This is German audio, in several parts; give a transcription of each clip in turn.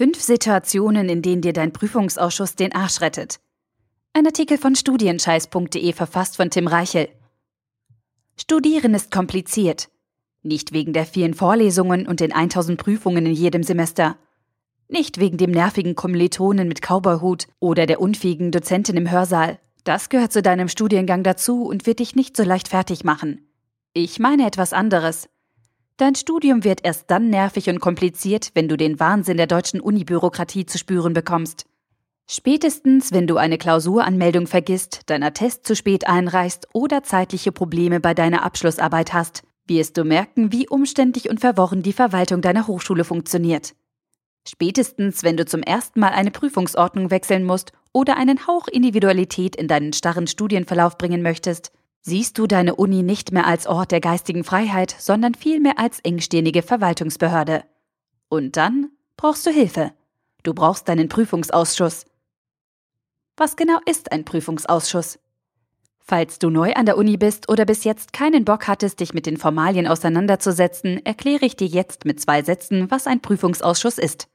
Fünf Situationen, in denen dir dein Prüfungsausschuss den Arsch rettet. Ein Artikel von studienscheiß.de verfasst von Tim Reichel. Studieren ist kompliziert. Nicht wegen der vielen Vorlesungen und den 1000 Prüfungen in jedem Semester. Nicht wegen dem nervigen Kommilitonen mit Cowboyhut oder der unfähigen Dozentin im Hörsaal. Das gehört zu deinem Studiengang dazu und wird dich nicht so leicht fertig machen. Ich meine etwas anderes. Dein Studium wird erst dann nervig und kompliziert, wenn du den Wahnsinn der deutschen Unibürokratie zu spüren bekommst. Spätestens, wenn du eine Klausuranmeldung vergisst, dein Attest zu spät einreichst oder zeitliche Probleme bei deiner Abschlussarbeit hast, wirst du merken, wie umständlich und verworren die Verwaltung deiner Hochschule funktioniert. Spätestens, wenn du zum ersten Mal eine Prüfungsordnung wechseln musst oder einen Hauch Individualität in deinen starren Studienverlauf bringen möchtest, siehst du deine Uni nicht mehr als Ort der geistigen Freiheit, sondern vielmehr als engstirnige Verwaltungsbehörde. Und dann brauchst du Hilfe. Du brauchst deinen Prüfungsausschuss. Was genau ist ein Prüfungsausschuss? Falls du neu an der Uni bist oder bis jetzt keinen Bock hattest, dich mit den Formalien auseinanderzusetzen, erkläre ich dir jetzt mit zwei Sätzen, was ein Prüfungsausschuss ist.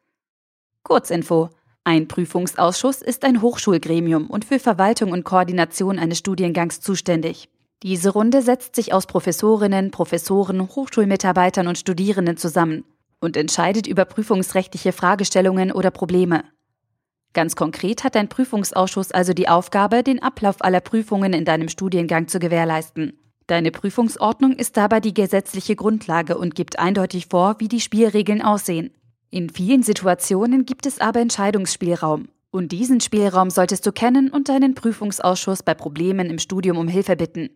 Kurzinfo. Ein Prüfungsausschuss ist ein Hochschulgremium und für Verwaltung und Koordination eines Studiengangs zuständig. Diese Runde setzt sich aus Professorinnen, Professoren, Hochschulmitarbeitern und Studierenden zusammen und entscheidet über prüfungsrechtliche Fragestellungen oder Probleme. Ganz konkret hat dein Prüfungsausschuss also die Aufgabe, den Ablauf aller Prüfungen in deinem Studiengang zu gewährleisten. Deine Prüfungsordnung ist dabei die gesetzliche Grundlage und gibt eindeutig vor, wie die Spielregeln aussehen. In vielen Situationen gibt es aber Entscheidungsspielraum. Und diesen Spielraum solltest du kennen und deinen Prüfungsausschuss bei Problemen im Studium um Hilfe bitten.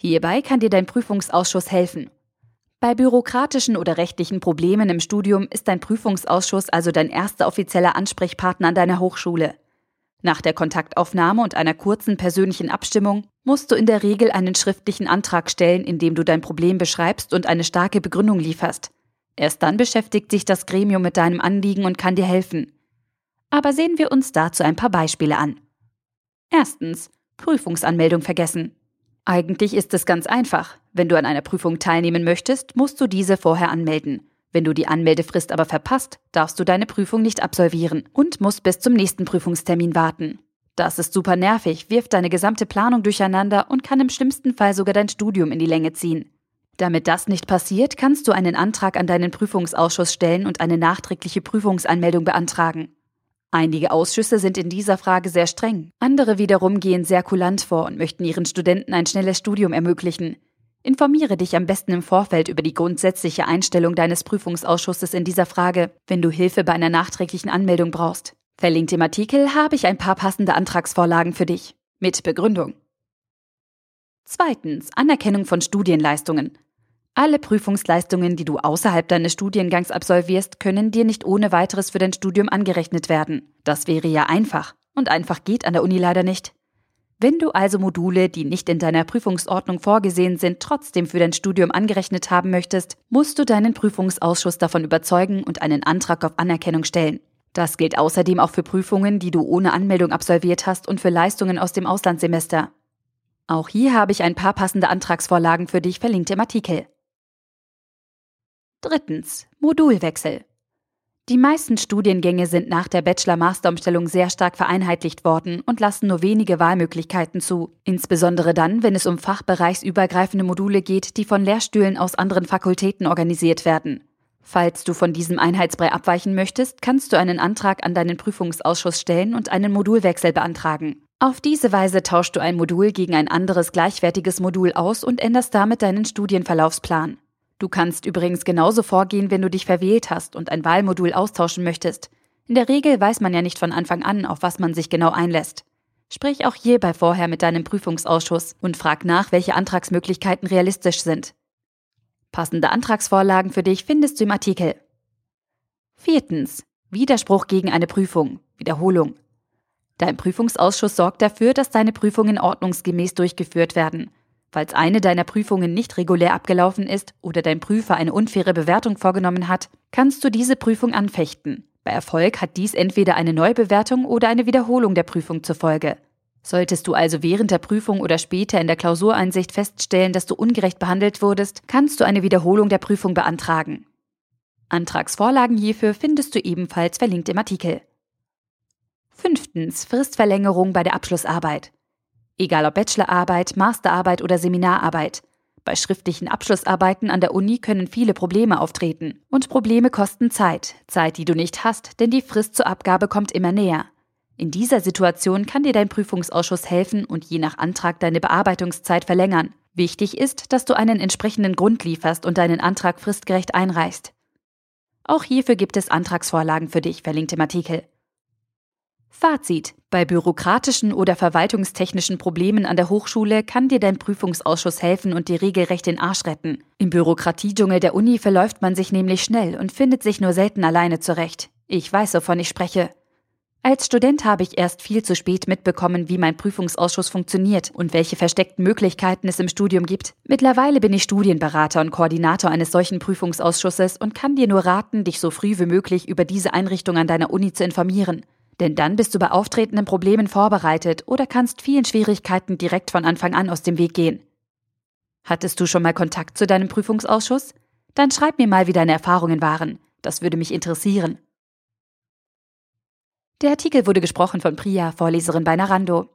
Hierbei kann dir dein Prüfungsausschuss helfen. Bei bürokratischen oder rechtlichen Problemen im Studium ist dein Prüfungsausschuss also dein erster offizieller Ansprechpartner an deiner Hochschule. Nach der Kontaktaufnahme und einer kurzen persönlichen Abstimmung musst du in der Regel einen schriftlichen Antrag stellen, in dem du dein Problem beschreibst und eine starke Begründung lieferst. Erst dann beschäftigt sich das Gremium mit deinem Anliegen und kann dir helfen. Aber sehen wir uns dazu ein paar Beispiele an. Erstens. Prüfungsanmeldung vergessen. Eigentlich ist es ganz einfach. Wenn du an einer Prüfung teilnehmen möchtest, musst du diese vorher anmelden. Wenn du die Anmeldefrist aber verpasst, darfst du deine Prüfung nicht absolvieren und musst bis zum nächsten Prüfungstermin warten. Das ist super nervig, wirft deine gesamte Planung durcheinander und kann im schlimmsten Fall sogar dein Studium in die Länge ziehen. Damit das nicht passiert, kannst du einen Antrag an deinen Prüfungsausschuss stellen und eine nachträgliche Prüfungsanmeldung beantragen. Einige Ausschüsse sind in dieser Frage sehr streng, andere wiederum gehen sehr kulant vor und möchten ihren Studenten ein schnelles Studium ermöglichen. Informiere dich am besten im Vorfeld über die grundsätzliche Einstellung deines Prüfungsausschusses in dieser Frage, wenn du Hilfe bei einer nachträglichen Anmeldung brauchst. Verlinkt im Artikel habe ich ein paar passende Antragsvorlagen für dich. Mit Begründung. Zweitens. Anerkennung von Studienleistungen. Alle Prüfungsleistungen, die du außerhalb deines Studiengangs absolvierst, können dir nicht ohne weiteres für dein Studium angerechnet werden. Das wäre ja einfach. Und einfach geht an der Uni leider nicht. Wenn du also Module, die nicht in deiner Prüfungsordnung vorgesehen sind, trotzdem für dein Studium angerechnet haben möchtest, musst du deinen Prüfungsausschuss davon überzeugen und einen Antrag auf Anerkennung stellen. Das gilt außerdem auch für Prüfungen, die du ohne Anmeldung absolviert hast und für Leistungen aus dem Auslandssemester. Auch hier habe ich ein paar passende Antragsvorlagen für dich verlinkt im Artikel. Drittens. Modulwechsel. Die meisten Studiengänge sind nach der Bachelor-Master-Umstellung sehr stark vereinheitlicht worden und lassen nur wenige Wahlmöglichkeiten zu, insbesondere dann, wenn es um fachbereichsübergreifende Module geht, die von Lehrstühlen aus anderen Fakultäten organisiert werden. Falls du von diesem Einheitsbrei abweichen möchtest, kannst du einen Antrag an deinen Prüfungsausschuss stellen und einen Modulwechsel beantragen. Auf diese Weise tauschst du ein Modul gegen ein anderes gleichwertiges Modul aus und änderst damit deinen Studienverlaufsplan. Du kannst übrigens genauso vorgehen, wenn du dich verwählt hast und ein Wahlmodul austauschen möchtest. In der Regel weiß man ja nicht von Anfang an, auf was man sich genau einlässt. Sprich auch hierbei vorher mit deinem Prüfungsausschuss und frag nach, welche Antragsmöglichkeiten realistisch sind. Passende Antragsvorlagen für dich findest du im Artikel. Viertens. Widerspruch gegen eine Prüfung. Wiederholung. Dein Prüfungsausschuss sorgt dafür, dass deine Prüfungen ordnungsgemäß durchgeführt werden. Falls eine deiner Prüfungen nicht regulär abgelaufen ist oder dein Prüfer eine unfaire Bewertung vorgenommen hat, kannst du diese Prüfung anfechten. Bei Erfolg hat dies entweder eine Neubewertung oder eine Wiederholung der Prüfung zur Folge. Solltest du also während der Prüfung oder später in der Klausureinsicht feststellen, dass du ungerecht behandelt wurdest, kannst du eine Wiederholung der Prüfung beantragen. Antragsvorlagen hierfür findest du ebenfalls verlinkt im Artikel. Fünftens. Fristverlängerung bei der Abschlussarbeit. Egal ob Bachelorarbeit, Masterarbeit oder Seminararbeit. Bei schriftlichen Abschlussarbeiten an der Uni können viele Probleme auftreten. Und Probleme kosten Zeit. Zeit, die du nicht hast, denn die Frist zur Abgabe kommt immer näher. In dieser Situation kann dir dein Prüfungsausschuss helfen und je nach Antrag deine Bearbeitungszeit verlängern. Wichtig ist, dass du einen entsprechenden Grund lieferst und deinen Antrag fristgerecht einreichst. Auch hierfür gibt es Antragsvorlagen für dich, verlinkt im Artikel. Fazit. Bei bürokratischen oder verwaltungstechnischen Problemen an der Hochschule kann dir dein Prüfungsausschuss helfen und dir regelrecht den Arsch retten. Im Bürokratiedschungel der Uni verläuft man sich nämlich schnell und findet sich nur selten alleine zurecht. Ich weiß, wovon ich spreche. Als Student habe ich erst viel zu spät mitbekommen, wie mein Prüfungsausschuss funktioniert und welche versteckten Möglichkeiten es im Studium gibt. Mittlerweile bin ich Studienberater und Koordinator eines solchen Prüfungsausschusses und kann dir nur raten, dich so früh wie möglich über diese Einrichtung an deiner Uni zu informieren. Denn dann bist du bei auftretenden Problemen vorbereitet oder kannst vielen Schwierigkeiten direkt von Anfang an aus dem Weg gehen. Hattest du schon mal Kontakt zu deinem Prüfungsausschuss? Dann schreib mir mal, wie deine Erfahrungen waren. Das würde mich interessieren. Der Artikel wurde gesprochen von Priya, Vorleserin bei Narando.